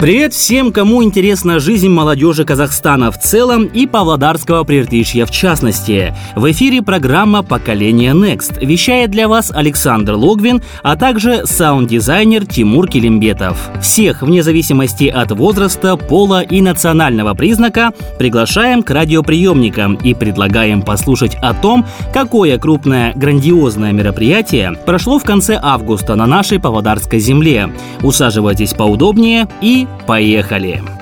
Привет всем, кому интересна жизнь молодежи Казахстана в целом и Павлодарского приртышья в частности. В эфире программа «Поколение Next». Вещает для вас Александр Логвин, а также саунд-дизайнер Тимур Килимбетов. Всех, вне зависимости от возраста, пола и национального признака, приглашаем к радиоприемникам и предлагаем послушать о том, какое крупное грандиозное мероприятие прошло в конце августа на нашей Павлодарской земле. Усаживайтесь поудобнее и Поехали!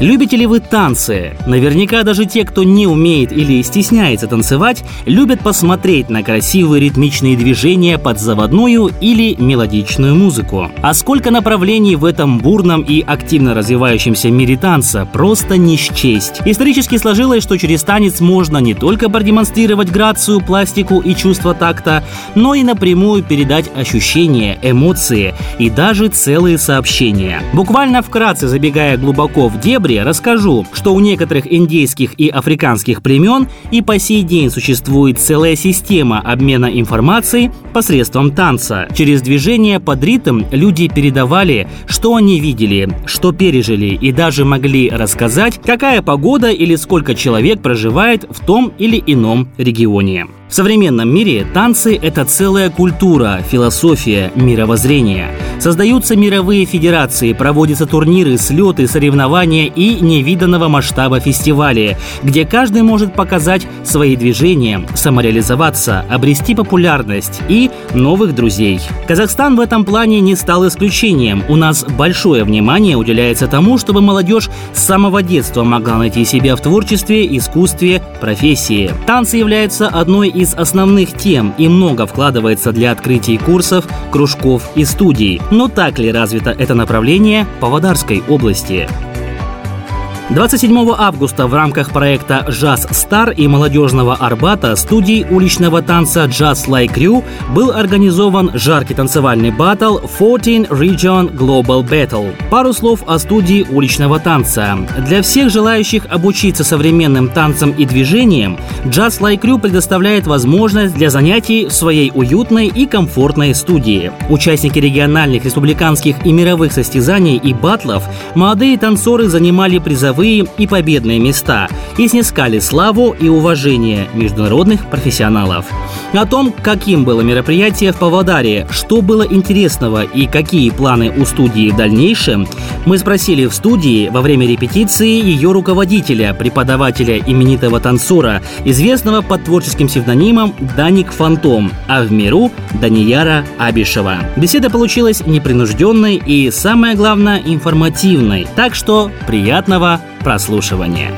Любите ли вы танцы? Наверняка даже те, кто не умеет или стесняется танцевать, любят посмотреть на красивые ритмичные движения под заводную или мелодичную музыку. А сколько направлений в этом бурном и активно развивающемся мире танца, просто не счесть. Исторически сложилось, что через танец можно не только продемонстрировать грацию, пластику и чувство такта, но и напрямую передать ощущения, эмоции и даже целые сообщения. Буквально вкратце забегая глубоко в дебри, декабре расскажу, что у некоторых индейских и африканских племен и по сей день существует целая система обмена информацией посредством танца. Через движение под ритм люди передавали, что они видели, что пережили и даже могли рассказать, какая погода или сколько человек проживает в том или ином регионе. В современном мире танцы – это целая культура, философия, мировоззрение. Создаются мировые федерации, проводятся турниры, слеты, соревнования и невиданного масштаба фестивали, где каждый может показать свои движения, самореализоваться, обрести популярность и новых друзей. Казахстан в этом плане не стал исключением. У нас большое внимание уделяется тому, чтобы молодежь с самого детства могла найти себя в творчестве, искусстве, профессии. Танцы являются одной из основных тем и много вкладывается для открытий курсов, кружков и студий. Но так ли развито это направление Павлодарской области? 27 августа в рамках проекта «Джаз Стар» и молодежного Арбата студии уличного танца «Jazz Like You» был организован жаркий танцевальный батл 14 Region Global Battle. Пару слов о студии уличного танца. Для всех желающих обучиться современным танцам и движениям, «Jazz Like You» предоставляет возможность для занятий в своей уютной и комфортной студии. Участники региональных, республиканских и мировых состязаний и батлов, молодые танцоры занимали призовые призовые и победные места и снискали славу и уважение международных профессионалов. О том, каким было мероприятие в Павлодаре, что было интересного и какие планы у студии в дальнейшем, мы спросили в студии во время репетиции ее руководителя, преподавателя именитого танцора, известного под творческим псевдонимом Даник Фантом, а в миру Данияра Абишева. Беседа получилась непринужденной и, самое главное, информативной. Так что приятного прослушивания.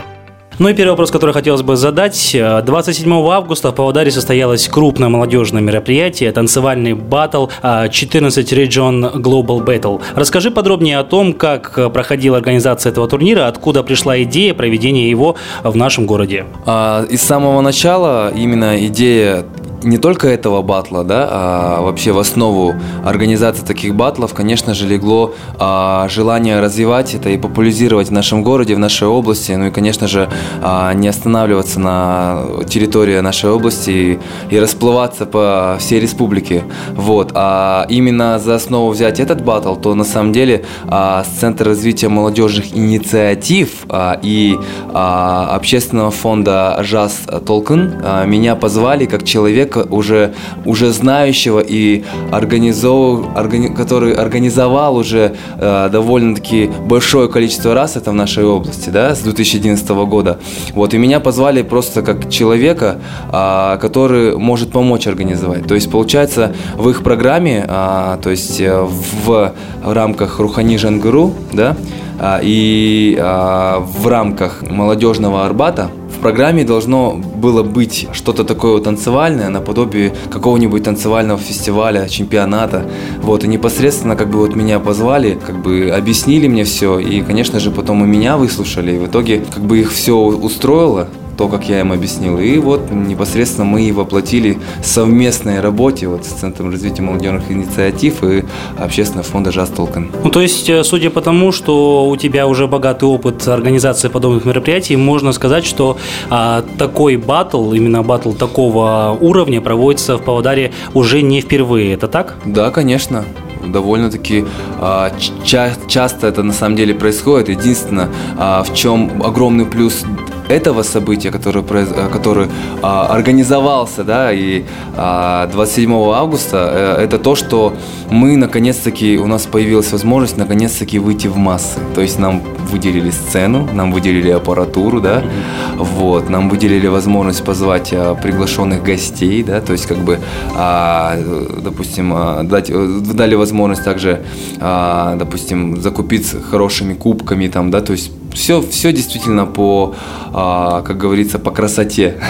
Ну и первый вопрос, который хотелось бы задать. 27 августа в Павлодаре состоялось крупное молодежное мероприятие, танцевальный батл 14 Region Global Battle. Расскажи подробнее о том, как проходила организация этого турнира, откуда пришла идея проведения его в нашем городе. А, из самого начала именно идея не только этого батла, да, а вообще в основу организации таких батлов, конечно же, легло а, желание развивать это и популяризировать в нашем городе, в нашей области, ну и, конечно же, а, не останавливаться на территории нашей области и, и расплываться по всей республике. Вот. А именно за основу взять этот батл, то на самом деле а, Центра развития молодежных инициатив а, и а, общественного фонда «Жаз Толкин» а, меня позвали как человек, человека, уже, уже знающего и организов, органи, который организовал уже э, довольно-таки большое количество раз это в нашей области, да, с 2011 года. Вот, и меня позвали просто как человека, э, который может помочь организовать. То есть, получается, в их программе, э, то есть э, в, в рамках Рухани Жангуру, да, э, и э, в рамках молодежного Арбата программе должно было быть что-то такое танцевальное, наподобие какого-нибудь танцевального фестиваля, чемпионата. Вот, и непосредственно как бы вот меня позвали, как бы объяснили мне все, и, конечно же, потом и меня выслушали, и в итоге как бы их все устроило, то, как я им объяснил. И вот непосредственно мы и воплотили совместной работе вот, с Центром развития молодежных инициатив и Общественного фонда «Жаз Толкан». Ну, то есть, э, судя по тому, что у тебя уже богатый опыт организации подобных мероприятий, можно сказать, что а, такой батл, именно батл такого уровня проводится в Павлодаре уже не впервые. Это так? Да, конечно. довольно-таки а, ча- часто это на самом деле происходит. Единственное, а, в чем огромный плюс этого события, который, э, который а, организовался, да, и а, 27 августа, э, это то, что мы наконец-таки, у нас появилась возможность наконец-таки выйти в массы. То есть нам выделили сцену, нам выделили аппаратуру, да, mm-hmm. вот, нам выделили возможность позвать а, приглашенных гостей, да, то есть как бы, а, допустим, а, дать, э, дали возможность также, а, допустим, закупиться хорошими кубками, там, да, то есть все, все действительно по, а, как говорится, по красоте.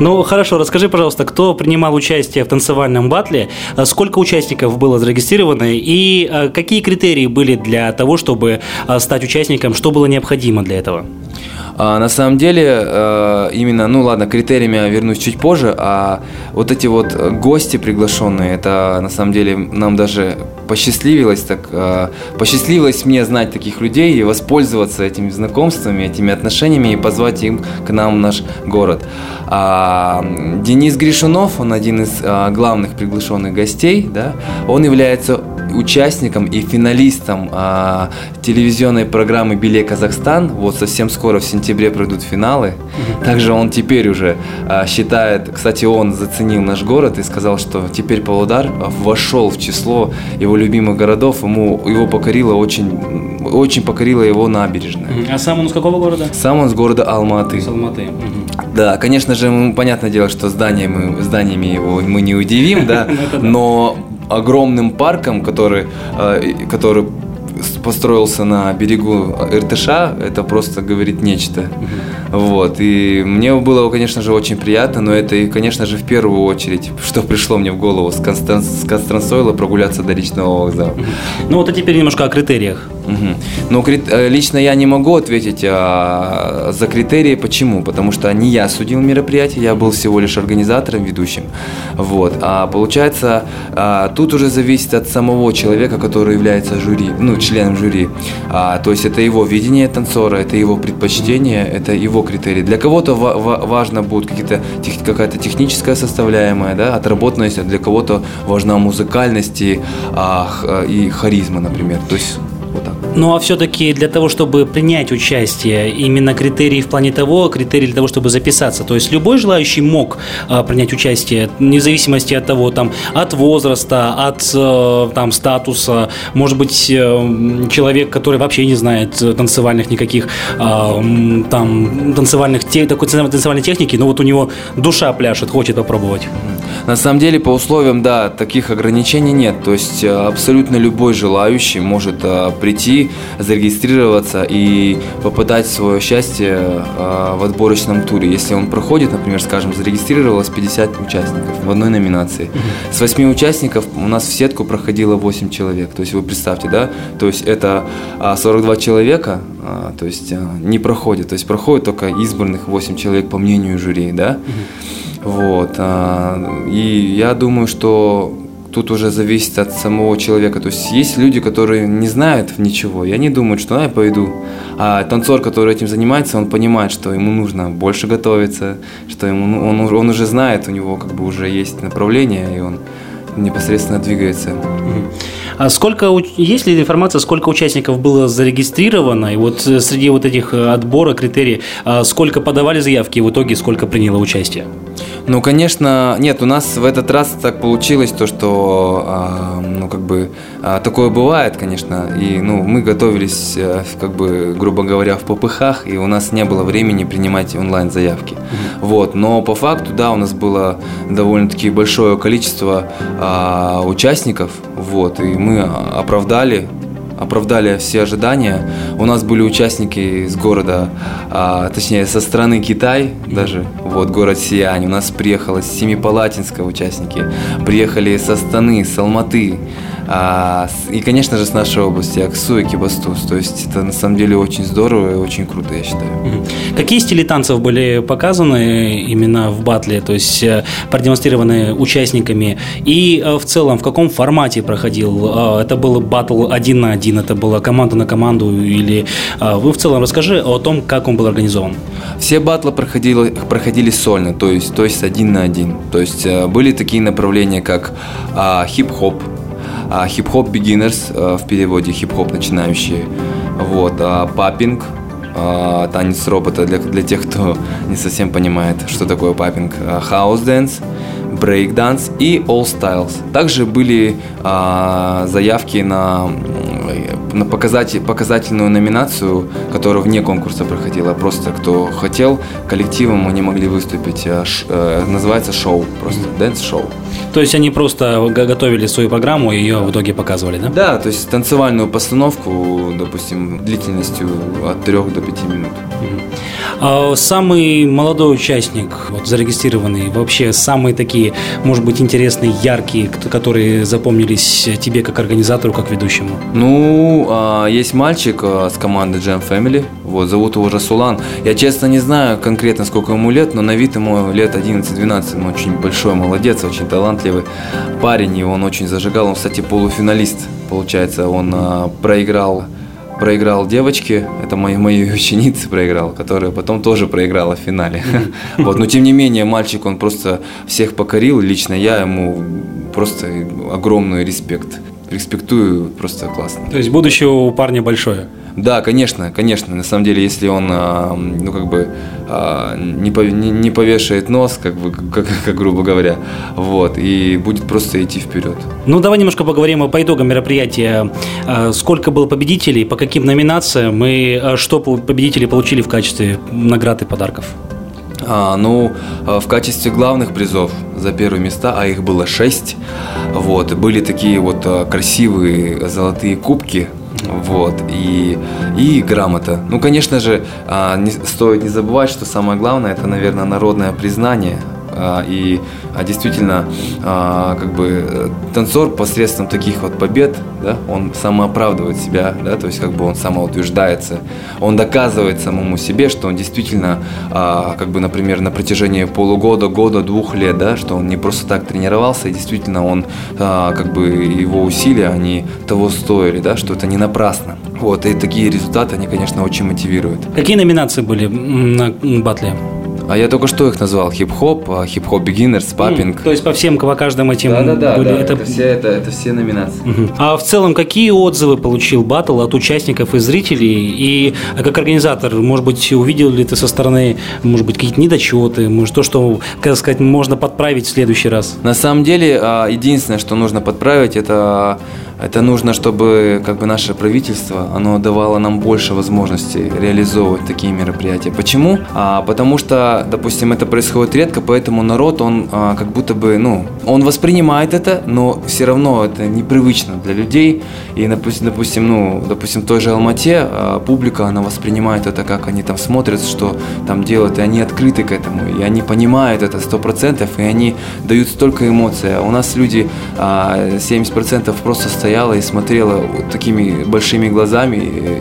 Ну, хорошо, расскажи, пожалуйста, кто принимал участие в танцевальном батле, сколько участников было зарегистрировано и а, какие критерии были для того, чтобы а, стать участником, что было необходимо для этого? А, на самом деле, именно, ну ладно, критериями я вернусь чуть позже, а вот эти вот гости приглашенные, это на самом деле нам даже посчастливилось так, э, посчастливилось мне знать таких людей и воспользоваться этими знакомствами, этими отношениями и позвать им к нам в наш город. А, Денис Гришунов, он один из а, главных приглашенных гостей, да, он является участником и финалистом а, телевизионной программы «Билей Казахстан». Вот совсем скоро в сентябре пройдут финалы. Также он теперь уже а, считает, кстати, он заценил наш город и сказал, что теперь Павлодар вошел в число его любимых городов. Ему его покорило очень, очень покорила его набережная. А сам он с какого города? Сам он с города Алматы. С Алматы. Да, конечно же, понятное дело, что зданиями, зданиями его мы не удивим, да, ну, но огромным парком, который, э, который построился на берегу Иртыша, это просто говорит нечто. Вот. И мне было, конечно же, очень приятно, но это, и, конечно же, в первую очередь, что пришло мне в голову, с Констансойла прогуляться до речного вокзала. Ну вот а теперь немножко о критериях. Угу. Ну, лично я не могу ответить а, за критерии. Почему? Потому что не я судил мероприятие, я был всего лишь организатором, ведущим. Вот. А получается, а, тут уже зависит от самого человека, который является жюри, ну, членом жюри. А, то есть это его видение танцора, это его предпочтение, это его критерии. Для кого-то ва- важно будет какие-то, тех, какая-то техническая составляемая, да, отработанность, а для кого-то важна музыкальность и, а, и харизма, например. То есть вот так. Ну а все-таки для того, чтобы принять участие, именно критерии в плане того, критерии для того, чтобы записаться. То есть любой желающий мог а, принять участие, вне зависимости от того, там, от возраста, от а, там, статуса. Может быть, а, человек, который вообще не знает танцевальных никаких а, там, танцевальных, те, такой танцевальной техники, но вот у него душа пляшет, хочет попробовать. На самом деле, по условиям, да, таких ограничений нет. То есть абсолютно любой желающий может а, прийти, зарегистрироваться и попытать свое счастье а, в отборочном туре. Если он проходит, например, скажем, зарегистрировалось 50 участников в одной номинации. С 8 участников у нас в сетку проходило 8 человек. То есть вы представьте, да, то есть это 42 а, человека, то есть не проходит. То есть проходит только избранных 8 человек по мнению жюри, да. Вот. И я думаю, что тут уже зависит от самого человека. То есть есть люди, которые не знают ничего, и они думают, что «а, я пойду. А танцор, который этим занимается, он понимает, что ему нужно больше готовиться, что ему, ну, он, он уже знает, у него как бы уже есть направление, и он непосредственно двигается. А сколько, есть ли информация, сколько участников было зарегистрировано, и вот э, среди вот этих э, отбора, критерий, а сколько подавали заявки, и в итоге сколько приняло участие? Ну, конечно, нет, у нас в этот раз так получилось, то, что, а, ну, как бы, а, такое бывает, конечно, и, ну, мы готовились, а, как бы, грубо говоря, в ППХ, и у нас не было времени принимать онлайн-заявки, mm-hmm. вот, но по факту, да, у нас было довольно-таки большое количество а, участников, вот, и мы оправдали оправдали все ожидания. У нас были участники из города, а, точнее, со страны Китай даже, вот город Сиань. У нас приехало с Семипалатинска участники, приехали со Астаны, с Алматы, а, и, конечно же, с нашей области, Аксу и Кибастуз. То есть это на самом деле очень здорово и очень круто, я считаю. Какие стили танцев были показаны именно в батле, то есть э, продемонстрированы участниками? И э, в целом, в каком формате проходил? Э, это был батл один на один, это была команда на команду или... Вы в целом расскажи о том, как он был организован. Все батлы проходили, проходили сольно, то есть, то есть один на один. То есть были такие направления, как а, хип-хоп, а, хип-хоп beginners а, в переводе хип-хоп начинающие, вот, а, popping, а, танец робота для, для тех, кто не совсем понимает, что такое popping, house dance, брейк данс и all styles. Также были а, заявки на на показатель, показательную номинацию, которая вне конкурса проходила. Просто кто хотел, коллективом они могли выступить. А, ш, э, называется шоу, просто dance шоу. То есть они просто готовили свою программу и ее в итоге показывали, да? Да, то есть танцевальную постановку, допустим, длительностью от 3 до 5 минут. А самый молодой участник, вот, зарегистрированный, вообще самые такие, может быть, интересные, яркие, которые запомнились тебе как организатору, как ведущему? Ну, а, есть мальчик а, с команды Jam Family, вот, зовут его Расулан. Я, честно, не знаю конкретно, сколько ему лет, но на вид ему лет 11-12, он очень большой молодец, очень талантливый парень, и он очень зажигал, он, кстати, полуфиналист, получается, он а, проиграл проиграл девочке, это мои, мои ученицы проиграл, которая потом тоже проиграла в финале. Вот, но тем не менее, мальчик, он просто всех покорил, лично я ему просто огромный респект. Респектую, просто классно. То есть будущее у парня большое? Да, конечно, конечно. На самом деле, если он, а, ну, как бы, а, не, повешает нос, как бы, как, как грубо говоря, вот, и будет просто идти вперед. Ну, давай немножко поговорим по итогам мероприятия. А, сколько было победителей, по каким номинациям и что победители получили в качестве наград и подарков? А, ну, в качестве главных призов за первые места, а их было шесть, вот, были такие вот красивые золотые кубки вот, и, и грамота. Ну, конечно же, а, не, стоит не забывать, что самое главное, это, наверное, народное признание и а, действительно, а, как бы танцор посредством таких вот побед, да, он самооправдывает себя, да, то есть как бы он самоутверждается, он доказывает самому себе, что он действительно, как бы, например, на протяжении полугода, года, двух лет, да, что он не просто так тренировался, и действительно он, как бы, его усилия, они того стоили, да, что это не напрасно. Вот, и такие результаты, они, конечно, очень мотивируют. Какие номинации были на батле? А я только что их назвал хип-хоп, а, хип-хоп beginners, папинг. Mm, то есть по всем, по каждым этим да, да, да, были. Да, это... Это, все, это, это все номинации. Uh-huh. А в целом какие отзывы получил батл от участников и зрителей? И как организатор, может быть, увидел ли ты со стороны, может быть, какие-то недочеты, может то, что, как сказать, можно подправить в следующий раз? На самом деле, а, единственное, что нужно подправить, это это нужно, чтобы как бы наше правительство, оно давало нам больше возможностей реализовывать такие мероприятия. Почему? А, потому что, допустим, это происходит редко, поэтому народ, он а, как будто бы, ну, он воспринимает это, но все равно это непривычно для людей. И, допустим, допустим ну, допустим, в той же Алмате а, публика, она воспринимает это, как они там смотрят, что там делают, и они открыты к этому, и они понимают это сто процентов, и они дают столько эмоций. А у нас люди а, 70% просто стоят стояла и смотрела вот такими большими глазами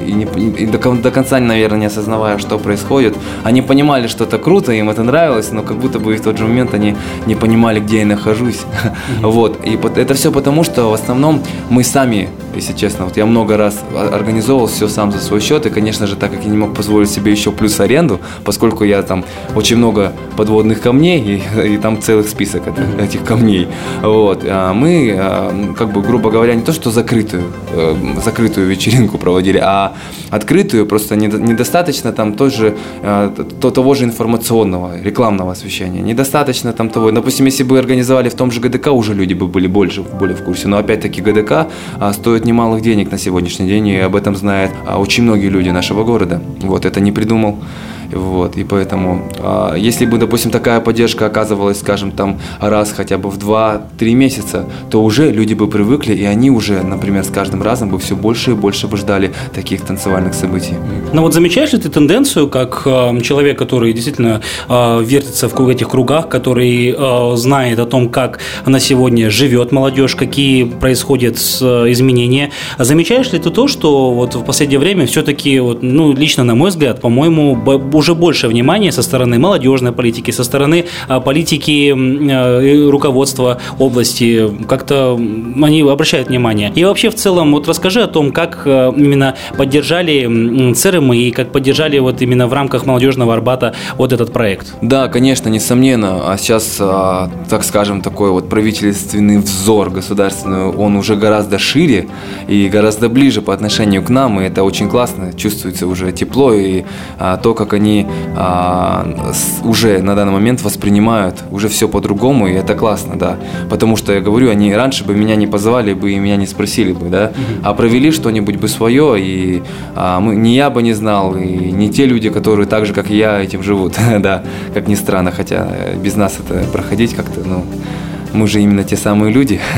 и, не, и до, до конца, наверное, не осознавая, что происходит. Они понимали, что это круто, им это нравилось, но как будто бы в тот же момент они не понимали, где я нахожусь. Вот. И это все потому, что в основном мы сами, если честно, вот я много раз организовывал все сам за свой счет, и, конечно же, так как я не мог позволить себе еще плюс аренду, поскольку я там очень много подводных камней, и, и там целых список этих камней, вот, а мы, а, как бы, грубо говоря, не то, что закрытую, э, закрытую вечеринку проводили, а открытую просто недостаточно там тоже э, то, того же информационного, рекламного освещения. Недостаточно там того. Допустим, если бы организовали в том же ГДК, уже люди бы были больше, более в курсе. Но опять-таки ГДК а, стоит немалых денег на сегодняшний день, и об этом знают а, очень многие люди нашего города. Вот, это не придумал вот, и поэтому, а, если бы, допустим, такая поддержка оказывалась, скажем, там раз хотя бы в 2-3 месяца, то уже люди бы привыкли, и они уже, например, с каждым разом бы все больше и больше бы ждали таких танцевальных событий. Ну вот замечаешь ли ты тенденцию, как э, человек, который действительно э, вертится в этих кругах, который знает о том, как на сегодня живет молодежь, какие происходят изменения, замечаешь ли ты то, что вот в последнее время все-таки, вот, ну, лично на мой взгляд, по-моему, уже больше внимания со стороны молодежной политики, со стороны политики руководства области. Как-то они обращают внимание. И вообще в целом, вот расскажи о том, как именно поддержали ЦРМ и как поддержали вот именно в рамках молодежного Арбата вот этот проект. Да, конечно, несомненно. А сейчас, так скажем, такой вот правительственный взор государственный, он уже гораздо шире и гораздо ближе по отношению к нам, и это очень классно, чувствуется уже тепло, и а, то, как они а, с, уже на данный момент воспринимают уже все по-другому, и это классно, да, потому что, я говорю, они раньше бы меня не позвали бы и меня не спросили бы, да, а провели что-нибудь бы свое, и а, мы, не я бы не знал, и не те люди, которые так же, как и я, этим живут, да, как ни странно, хотя без нас это проходить как-то, ну, мы же именно те самые люди.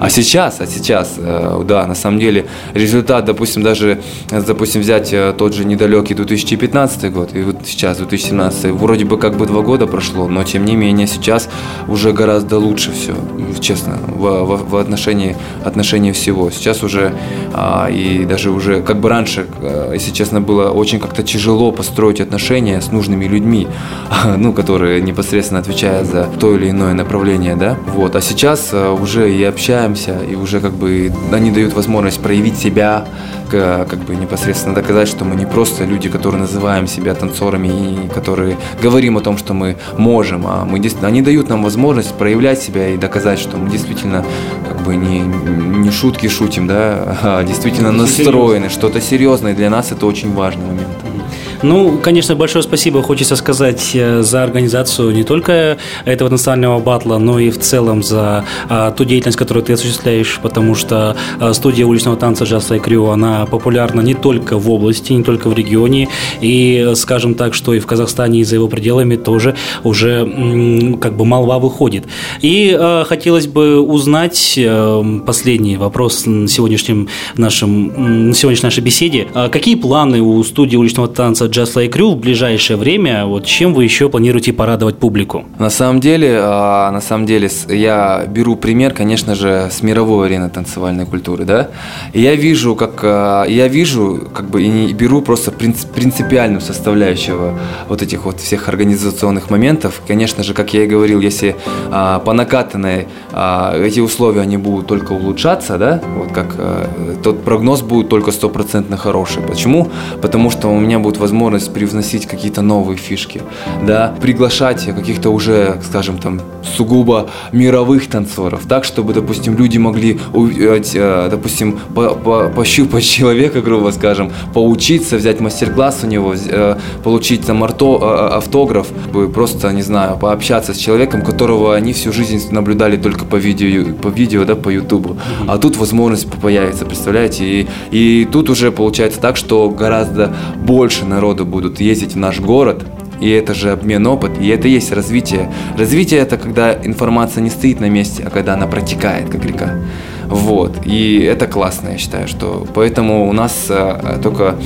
А сейчас, а сейчас, э, да, на самом деле, результат, допустим, даже, допустим, взять э, тот же недалекий 2015 год, и вот сейчас, 2017, вроде бы как бы два года прошло, но тем не менее сейчас уже гораздо лучше все, честно, в, в, в отношении, отношении всего. Сейчас уже, а, и даже уже, как бы раньше, э, если честно, было очень как-то тяжело построить отношения с нужными людьми, ну, которые непосредственно отвечают за то или иное направление, да, вот. А сейчас э, уже и общаемся, и уже как бы они дают возможность проявить себя, как бы непосредственно доказать, что мы не просто люди, которые называем себя танцорами и которые говорим о том, что мы можем, а мы они дают нам возможность проявлять себя и доказать, что мы действительно как бы не, не шутки шутим, да, а действительно настроены, что-то серьезное. Для нас это очень важный момент. Ну, конечно, большое спасибо хочется сказать э, за организацию не только этого национального батла, но и в целом за а, ту деятельность, которую ты осуществляешь, потому что а, студия уличного танца Just Like Crew, она популярна не только в области, не только в регионе, и, скажем так, что и в Казахстане, и за его пределами тоже уже как бы молва выходит. И а, хотелось бы узнать последний вопрос на сегодняшнем нашем, на сегодняшней нашей беседе. А, какие планы у студии уличного танца Just Like Crew в ближайшее время, вот чем вы еще планируете порадовать публику? На самом деле, а, на самом деле, я беру пример, конечно же, с мировой арены танцевальной культуры, да. И я вижу, как а, я вижу, как бы и беру просто принципиальную составляющую вот этих вот всех организационных моментов. Конечно же, как я и говорил, если а, по накатанной эти условия они будут только улучшаться, да, вот как тот прогноз будет только стопроцентно хороший. Почему? Потому что у меня будет возможность возможность привносить какие-то новые фишки, да, приглашать каких-то уже, скажем, там, сугубо мировых танцоров, так, чтобы, допустим, люди могли, э, допустим, по -по пощупать человека, грубо скажем, поучиться, взять мастер-класс у него, э, получить там арто, э, автограф, просто, не знаю, пообщаться с человеком, которого они всю жизнь наблюдали только по видео, по видео, да, по ютубу. А тут возможность появится, представляете? И, и тут уже получается так, что гораздо больше народ народу будут ездить в наш город, и это же обмен опыт, и это и есть развитие. Развитие это когда информация не стоит на месте, а когда она протекает, как река. Вот. И это классно, я считаю, что поэтому у нас а, только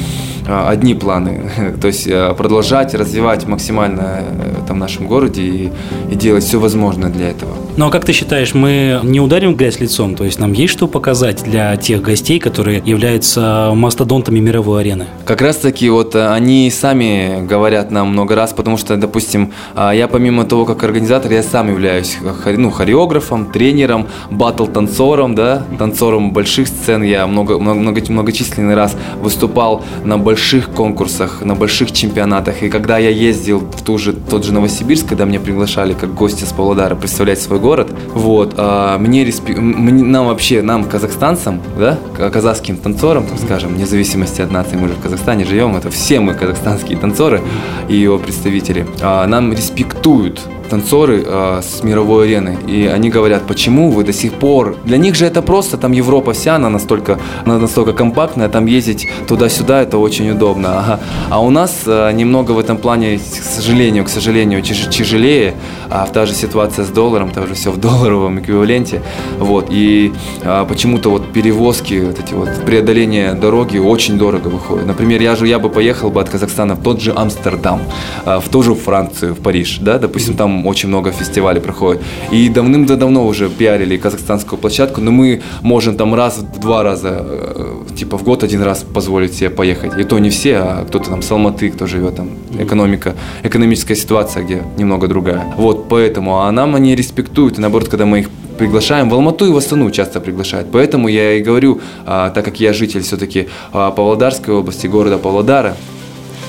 одни планы. То есть а, продолжать развивать максимально а, там, в нашем городе и, и делать все возможное для этого. Ну а как ты считаешь, мы не ударим в грязь лицом? То есть нам есть что показать для тех гостей, которые являются мастодонтами мировой арены? Как раз таки вот они сами говорят нам много раз, потому что, допустим, я помимо того, как организатор, я сам являюсь ну, хореографом, тренером, батл-танцором, да, танцором больших сцен. Я много, много, многочисленный раз выступал на больших конкурсах, на больших чемпионатах. И когда я ездил в ту же, тот же Новосибирск, когда меня приглашали как гостя с Павлодара представлять свой город. Вот, а, мне, респи... нам вообще, нам, казахстанцам, да, казахским танцорам, так скажем, вне зависимости от нации, мы же в Казахстане живем, это все мы казахстанские танцоры и его представители, а, нам респектуют танцоры э, с мировой арены. И они говорят, почему вы до сих пор... Для них же это просто, там Европа вся, она настолько, она настолько компактная, там ездить туда-сюда, это очень удобно. Ага. А у нас э, немного в этом плане, к сожалению, к сожалению, тяжелее. А та же ситуация с долларом, там же все в долларовом эквиваленте. Вот. И э, почему-то вот перевозки, вот эти вот преодоление дороги очень дорого выходит. Например, я же я бы поехал бы от Казахстана в тот же Амстердам, э, в ту же Францию, в Париж, да, допустим, там там очень много фестивалей проходит. И давным-давно уже пиарили казахстанскую площадку, но мы можем там раз в два раза, э, типа в год один раз позволить себе поехать. И то не все, а кто-то там с Алматы, кто живет там, экономика, экономическая ситуация, где немного другая. Вот, поэтому, а нам они респектуют, и наоборот, когда мы их приглашаем. В Алмату и в Астану часто приглашают. Поэтому я и говорю, а, так как я житель все-таки а, Павлодарской области, города Павлодара,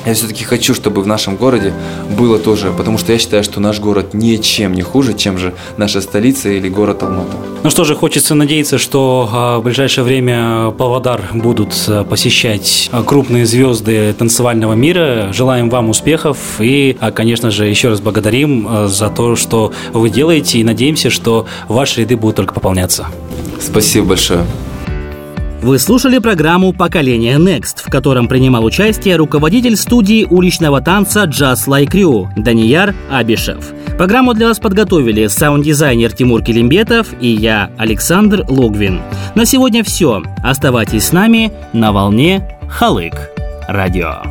я все-таки хочу, чтобы в нашем городе было тоже, потому что я считаю, что наш город ничем не хуже, чем же наша столица или город Алмата. Ну что же, хочется надеяться, что а, в ближайшее время Павлодар будут а, посещать а, крупные звезды танцевального мира. Желаем вам успехов и, конечно же, еще раз благодарим за то, что вы делаете и надеемся, что ваши ряды будут только пополняться. Спасибо большое. Вы слушали программу «Поколение Next», в котором принимал участие руководитель студии уличного танца «Just Like You» Данияр Абишев. Программу для вас подготовили саунд-дизайнер Тимур Келимбетов и я, Александр Логвин. На сегодня все. Оставайтесь с нами на волне Халык. Радио.